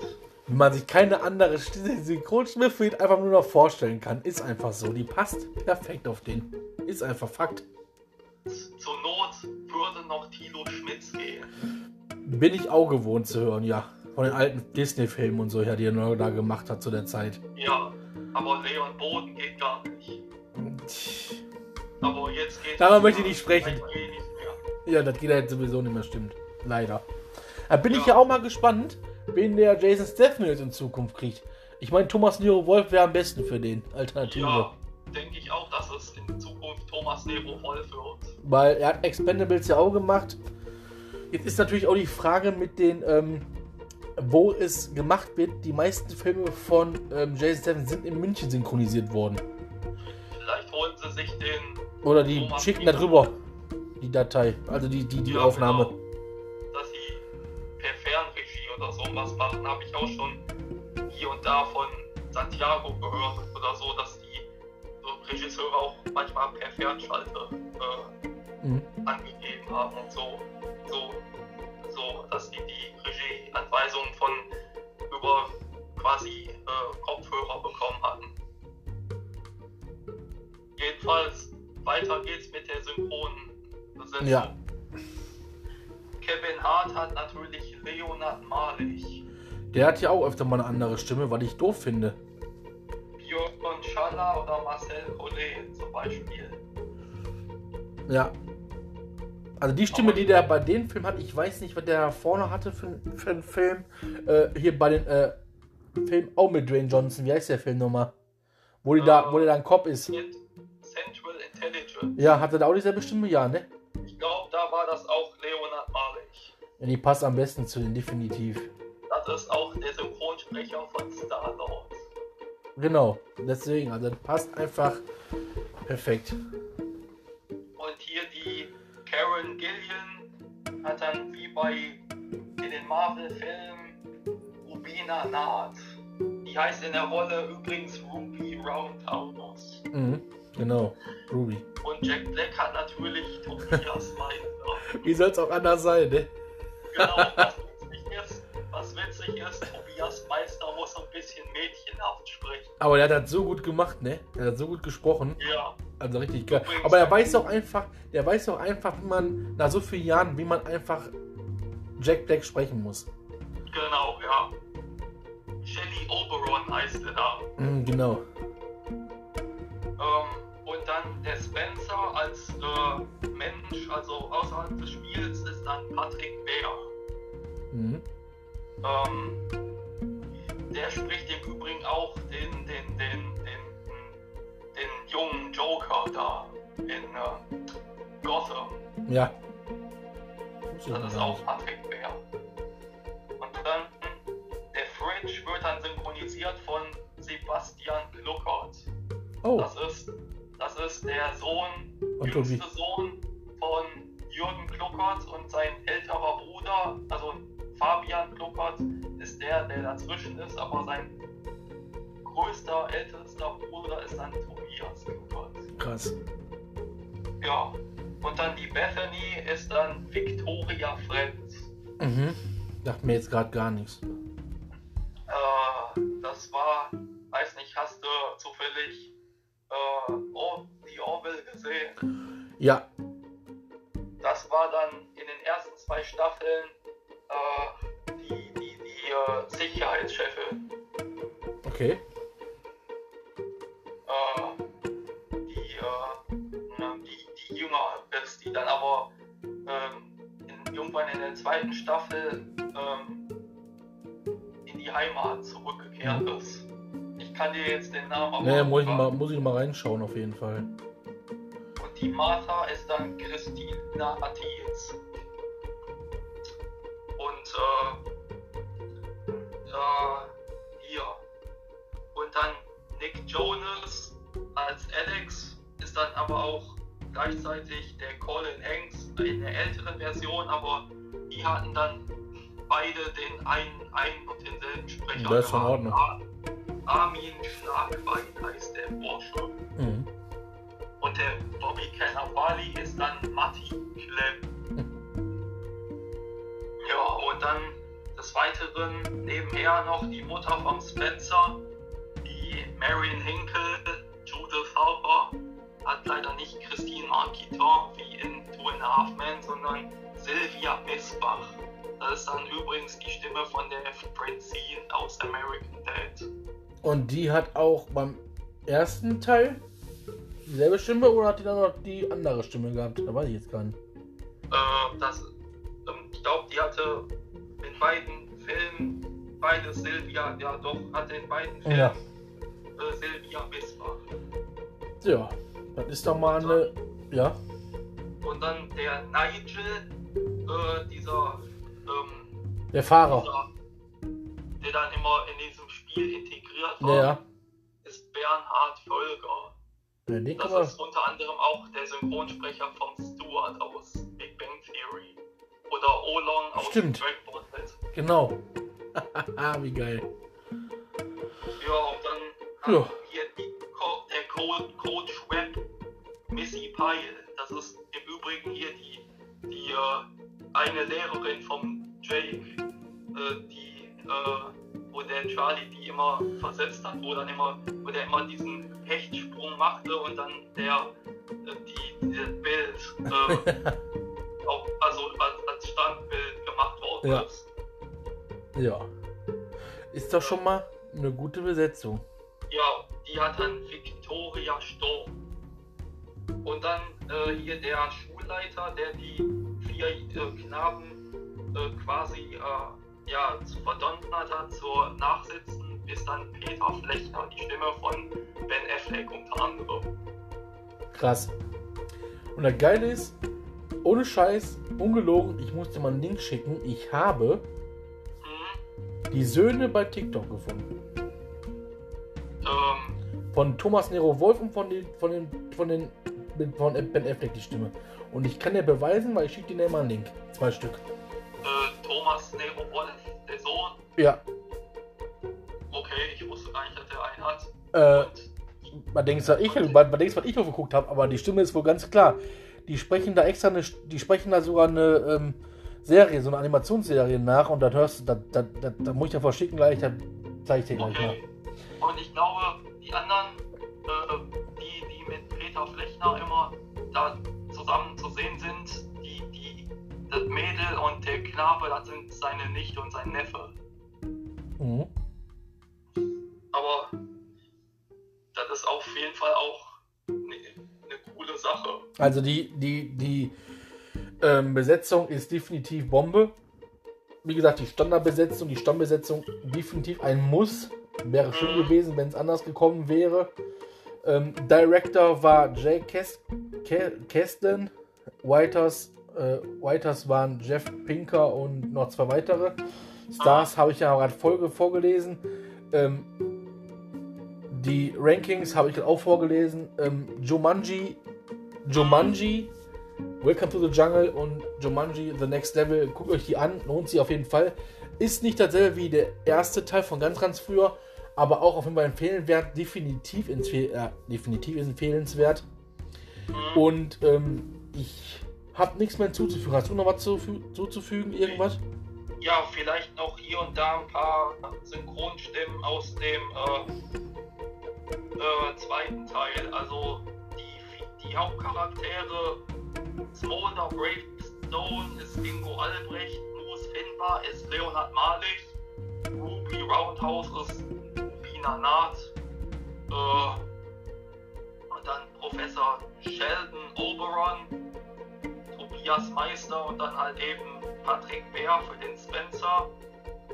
Wenn man sich keine andere St- Synchronstimme für ihn einfach nur noch vorstellen kann. Ist einfach so. Die passt perfekt auf den. Ist einfach Fakt. Zur Not würde noch Tilo Schmitz gehen. Bin ich auch gewohnt zu hören, ja. Von den alten Disney-Filmen und so, ja, die er da gemacht hat zu der Zeit. Ja, aber Leon Boden geht gar nicht. Aber jetzt geht Darüber möchte ich nicht sprechen. Nicht. Ja, das geht ja jetzt sowieso nicht mehr, stimmt. Leider. Da bin ich Ja. ja auch mal gespannt, wen der Jason Statham jetzt in Zukunft kriegt. Ich meine, Thomas Nero Wolf wäre am besten für den. Alternative. Ja, denke ich auch, dass es in Zukunft Thomas Nero Wolf wird. Weil er hat Expendables ja auch gemacht. Jetzt ist natürlich auch die Frage mit den, ähm, wo es gemacht wird. Die meisten Filme von ähm, Jason Statham sind in München synchronisiert worden. Vielleicht holen sie sich den Oder die So, schicken da drüber die Datei, also die, die, die Ja, Aufnahme. genau. Oder sowas machen, habe ich auch schon hier und da von Santiago gehört oder so, dass die so Regisseure auch manchmal per Fernschalter äh, Mhm. angegeben haben und so, so, so, dass die die Regieanweisungen von über quasi äh, Kopfhörer bekommen hatten. Jedenfalls weiter geht's mit der synchronen Besetzung. Ja. Der hat ja auch öfter mal eine andere Stimme, was ich doof finde. Björn Schaller oder Marcel Collet zum Beispiel. Ja. Also die Stimme, die der bei dem Film hat, ich weiß nicht, was der vorne hatte für, für einen Film. Äh, hier bei den äh, Film auch mit Dwayne Johnson. Wie heißt der Film nochmal? Wo, die da, wo der da ein Kopf ist. Central Intelligence. Ja, hatte der auch dieselbe Stimme? Ja, ne? Ich glaube, da war das auch Leonard Malig. Ja, die passt am besten zu den, definitiv. Synchronsprecher von Star-Lord. Genau. Deswegen, also das passt einfach perfekt. Und hier die Karen Gillian hat dann wie bei in den Marvel-Filmen Rubina Naht. Die heißt in der Rolle übrigens Ruby Roundhouse. Mhm. Genau. Ruby. Und Jack Black hat natürlich Tobias Meister. Wie soll es auch anders sein, ne? Genau, was witzig ist, was witzig ist, Aber der hat das so gut gemacht, ne? Der hat so gut gesprochen. Ja, Also richtig geil. Aber er weiß auch einfach, der weiß auch einfach, wie man nach so vielen Jahren, wie man einfach Jack Black sprechen muss. genau, ja. Shelly Oberon heißt er da. Mhm, genau. Ähm, und dann der Spencer als äh, Mensch, also außerhalb des Spiels, ist dann Patrick Bär. Mhm. Ähm, der spricht im Übrigen auch den, den, den, den, den jungen Joker da in äh, Gotham. Ja. Das ist auch. Patrick Bär. Und dann der Fridge wird dann synchronisiert von Sebastian Gluckert. Oh, Das ist, das ist der Sohn, Und jüngste. Sohn von Jürgen Kluckert und sein älterer Bruder, also Fabian Kluckert, ist der, der dazwischen ist, aber sein größter, ältester Bruder ist dann Tobias Kluckert. krass. Ja, und dann die Bethany ist dann Victoria Friends. Mhm. Sagt mir jetzt gerade gar nichts. Äh, das war, weiß nicht, hast du zufällig äh, oh, die Orville gesehen? Ja, Das war dann in den ersten zwei Staffeln äh, die, die, die äh, Sicherheitschefin. okay. Äh, die, na, die, die jünger ist, die dann aber ähm, in, irgendwann in der zweiten Staffel ähm, in die Heimat zurückgekehrt ist. Ich kann dir jetzt den Namen aber Naja, muss ich, mal, muss ich mal reinschauen auf jeden Fall. Und die Martha ist dann Christina Attiez. Und äh, äh, hier. Und dann Nick Jonas als Alex ist dann aber auch gleichzeitig der Colin Hanks in der älteren Version, aber die hatten dann beide den einen, einen und denselben Sprecher. Das ist in. Ordnung. Ar- Armin Schlagbein heißt der Bursche. Mhm. Und der Bobby Cannavali ist dann Matti Klemm. Ja, und dann des Weiteren nebenher noch die Mutter vom Spencer, die Marion Hinkle, Judith Harper, hat leider nicht Christine Marquiton wie in Two and a Half Men, sondern Sylvia Bisbach. Das ist dann übrigens die Stimme von der Francine aus American Dad. Und die hat auch beim ersten Teil dieselbe Stimme oder hat die dann noch die andere Stimme gehabt? Da weiß ich jetzt gar nicht. Äh, das, ich glaube, die hatte in beiden Filmen beide Silvia, ja doch, hatte in beiden Filmen Ja. äh, Silvia Bisbach. Ja, das ist doch mal eine. Ja. Und dann der Nigel, äh, dieser, ähm, Der Fahrer. dieser, der dann immer in diesem Spiel integriert war, Ja, ist Bernhard Völger. Ja, Das ist unter anderem auch der Synchronsprecher von Stuart aus. Oder Olong aus Stimmt. Dragon Ball Z. genau. Wie geil. Ja, und dann Ja. hier die der Co Coach Web Missy Pyle. Das ist im Übrigen hier die, die äh, eine Lehrerin vom Jake, äh, die, äh, wo der Charlie die immer versetzt hat, wo dann immer, wo der immer diesen Hechtsprung machte und dann der die, dieses Bild äh, auch, also als, als Standbild gemacht worden Ja. ist. Ja. Ist doch schon mal eine gute Besetzung. Ja, die hat dann Victoria Sturm. Und dann äh, hier der Schulleiter, der die vier äh, Knaben äh, quasi äh, ja, zu verdonnert hat, zur Nachsitzen, ist dann Peter Flechner, die Stimme von Ben Affleck unter anderem. Krass. Und das Geile ist, ohne Scheiß, ungelogen, ich musste mal einen Link schicken. Ich habe Hm, die Söhne bei TikTok gefunden. ähm, Von Thomas Nero Wolf und von den, von den, von den, von Ben Affleck die Stimme. Und ich kann dir beweisen, weil ich schicke dir mal einen Link. Zwei Stück. äh, Thomas Nero Wolf, der Sohn. Ja. Okay, ich wusste gar nicht, dass der einen hat. Äh, Und man denkt, was ich, man, man denkt, was ich noch geguckt habe, aber die Stimme ist wohl ganz klar. Die sprechen da extra eine, die sprechen da sogar eine ähm, Serie, so eine Animationsserie nach und dann hörst du, da, da, da, da muss ich dir verschicken gleich, dann zeige ich dir gleich mal. Und ich glaube, die anderen, äh, die, die mit Peter Flechner immer da zusammen zu sehen sind, die, die, das Mädel und der Knabe, das sind seine Nichte und sein Neffe. Mhm. Aber das ist auf jeden Fall auch coole Sache. Also die, die, die ähm, Besetzung ist definitiv Bombe. Wie gesagt, die Standardbesetzung, die Stammbesetzung definitiv ein Muss. Wäre schön Mhm. gewesen, wenn es anders gekommen wäre. Ähm, Director war Jay Kes Ke Keston. Writers, äh, Writers waren Jeff Pinker und noch zwei weitere. Stars habe ich ja gerade Folge vorgelesen. Ähm, die Rankings habe ich auch vorgelesen. Ähm, Jumanji, Jumanji, Welcome to the Jungle und Jumanji The Next Level. Guckt euch die an, lohnt sich auf jeden Fall. Ist nicht dasselbe wie der erste Teil von ganz, ganz früher, aber auch auf jeden Fall empfehlenswert. Definitiv, empfehl äh, definitiv empfehlenswert. Und ähm, ich habe nichts mehr hinzuzufügen. Hast du noch was zufü- zuzufügen? Irgendwas? Ja, vielleicht noch hier und da ein paar Synchronstimmen aus dem äh, äh, zweiten Teil. Also die, die Hauptcharaktere Smolder Bravestone ist Ingo Albrecht, Moose Finbar ist Leonhard Malich, Ruby Roundhouse ist Rubina Naht, äh, und dann Professor Sheldon Oberon, Tobias Meister und dann halt eben Patrick Bär für den Spencer,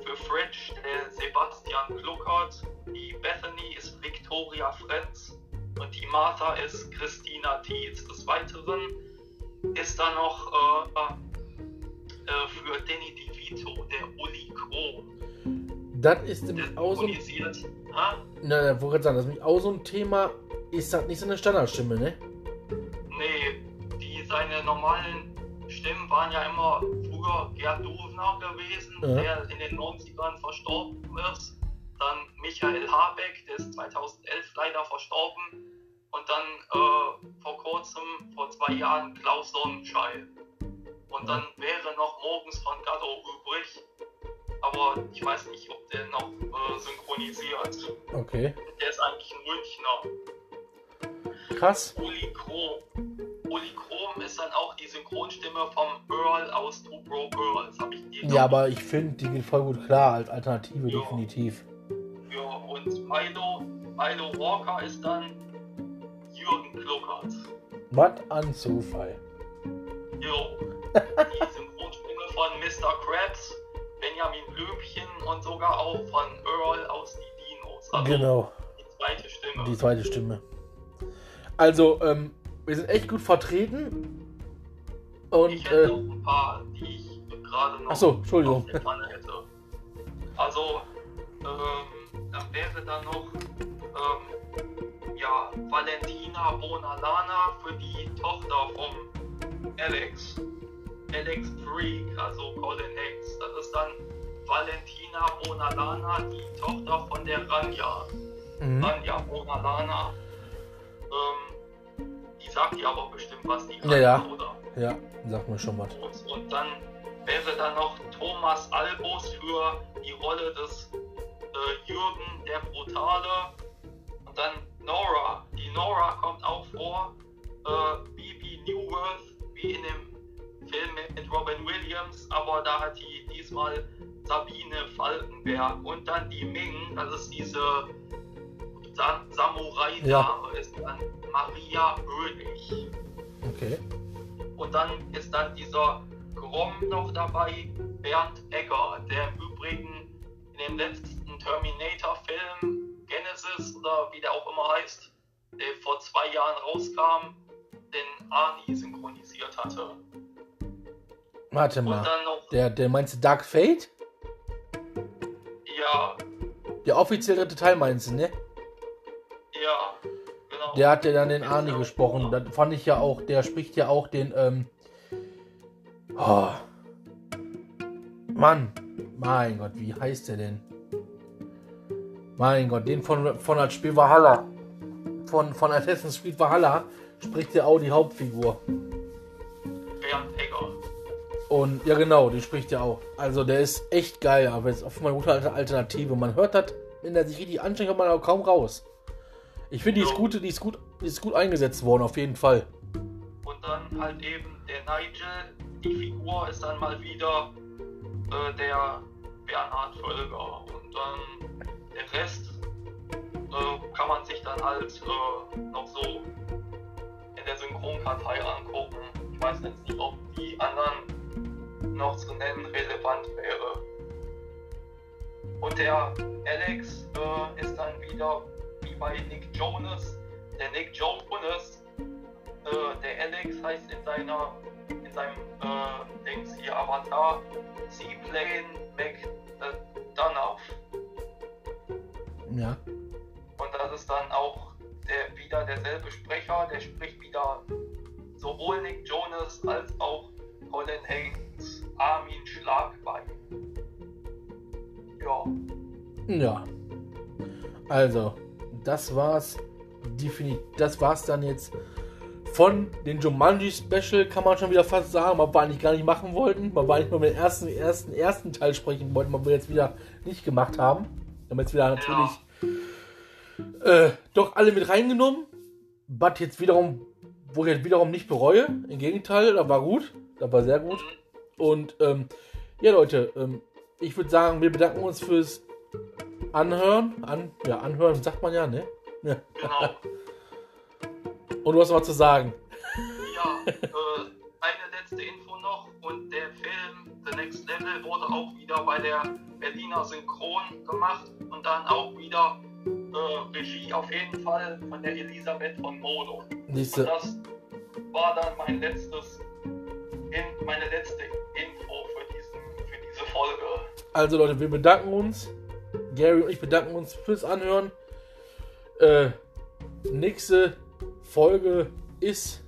für Fridge der Sebastian Kluckert, die Bethany ist Victoria Frenz und die Martha ist Christina Tietz. Des Weiteren ist da noch äh, äh, für Danny DeVito der Uli Kroh. Das ist nämlich auch so ein, na, wollte gerade sagen, das ist nämlich auch so ein Thema. Ist das nicht so eine Standardstimme, ne? Nee, die, seine normalen Stimmen waren ja immer früher Gerd Duvner gewesen, Ja. der in den 90ern verstorben ist. Dann Michael Habeck, der ist 2011 leider verstorben. Und dann äh, vor kurzem, vor zwei Jahren, Klaus Sonnenschein. Und dann wäre noch morgens von Gatto übrig. Aber ich weiß nicht, ob der noch äh, synchronisiert. Okay. Der ist eigentlich ein Münchner. Krass. Uli Krom. Uli Krom ist dann auch die Synchronstimme vom Earl aus Two Bro Girls. Hab ich Ja, aber ich finde, die geht voll gut klar als Alternative, Ja. definitiv. Ja, und Milo, Milo Walker ist dann Jürgen Kluckert. Was ein Zufall. Jo. Die Synchronstimme von Mr. Krabs, Benjamin Blümchen und sogar auch von Earl aus die Dinos. Also Genau, die zweite Stimme. die zweite Stimme. Also, ähm, wir sind echt gut vertreten. Und, ich hätte äh, noch ein paar, die ich gerade noch Achso, Entschuldigung. auf der Pfanne hätte. Also, ähm, dann wäre dann noch, ähm, ja, Valentina Bonalana für die Tochter vom Alex. Alex Freak, also Colin Hanks. Das ist dann Valentina Bonalana, die Tochter von der Ranja. Mhm. Ranja Bonalana. Ähm, die sagt dir aber bestimmt was, die Ranja, ja, ja. oder? Ja, sag mir schon was. Und, und dann wäre dann noch Thomas Albus für die Rolle des äh, Jürgen der Brutale. Und dann Nora. Die Nora kommt auch vor. Äh, Bibi Newworth, wie in dem Film mit Robin Williams, aber da hat die diesmal Sabine Falkenberg. Und dann die Ming, das ist diese Sa Samurai-Dame, ja. ist dann Maria Oenig. Okay. Und dann ist dann dieser Grom noch dabei, Bernd Egger, der im Übrigen in dem letzten Terminator-Film Genesis oder wie der auch immer heißt, der vor zwei Jahren rauskam, den Arnie synchronisiert hatte. Warte mal. Noch, der, der meinst du Dark Fate? Ja. Der offizielle dritte Teil meinst du, ne? Ja, genau. Der hat ja dann den Arnie ja, gesprochen. Das fand ich ja auch, der spricht ja auch den, ähm. Oh. Mann. Mein Gott, wie heißt der denn? Mein Gott, den von, von das Spiel Valhalla. Von, von Assassin's Creed Valhalla spricht der auch die Hauptfigur. Bernd Egger. Und ja genau, die spricht ja auch. Also der ist echt geil, aber jetzt auf meine gute Alternative. Man hört das, wenn er sich richtig anstrengt, kommt man auch kaum raus. Ich finde, die ist gut, die ist gut, die ist gut eingesetzt worden, auf jeden Fall. Und dann halt eben der Nigel, die Figur ist dann mal wieder äh, der Bernhard Völker. Und dann der Rest äh, kann man sich dann halt äh, noch so in der Synchronkartei angucken. Ich weiß jetzt nicht, ob die anderen noch zu nennen relevant wäre. Und der Alex äh, ist dann wieder wie bei Nick Jonas. Der Nick Jonas, äh, der Alex heißt in seiner in seinem äh, Dings hier Avatar Seaplane McDonough. Ja. Und das ist dann auch der, wieder derselbe Sprecher, der spricht wieder sowohl Nick Jonas als auch Colin Haynes, Armin Schlagbein. Ja. Ja. Also, das war's. Definitiv. Das war's dann jetzt von den Jumanji Special, kann man schon wieder fast sagen, was wir eigentlich gar nicht machen wollten. weil wir eigentlich nur mit dem ersten, ersten, ersten Teil sprechen wollten, was wir jetzt wieder nicht gemacht haben. Wir haben jetzt wieder natürlich äh, doch alle mit reingenommen. Was jetzt wiederum, wo ich jetzt wiederum nicht bereue. Im Gegenteil, da war gut. Da war sehr gut. Und ähm, ja, Leute, ähm, ich würde sagen, wir bedanken uns fürs Anhören. An, ja, anhören sagt man ja, ne? Ja. Genau. Und du hast was zu sagen. Ja, äh, eine letzte Info noch. Und der Film The Next Level wurde auch wieder bei der Berliner Synchron gemacht und dann auch wieder äh, Regie auf jeden Fall von der Elisabeth von Modo. Diese. Und das war dann mein letztes, in, meine letzte Info für, diesen, für diese Folge. Also Leute, wir bedanken uns. Gary und ich bedanken uns fürs Anhören. Äh, nächste Folge ist,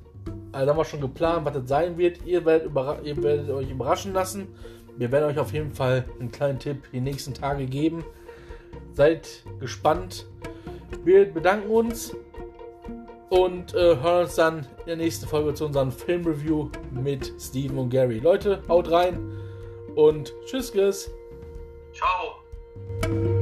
also haben wir schon geplant, was das sein wird. Ihr werdet, ihr werdet euch überraschen lassen. Wir werden euch auf jeden Fall einen kleinen Tipp die nächsten Tage geben. Seid gespannt. Wir bedanken uns und äh, hören uns dann in der nächsten Folge zu unserem Filmreview mit Steven und Gary. Leute, haut rein und tschüss, Ciao. Thank you.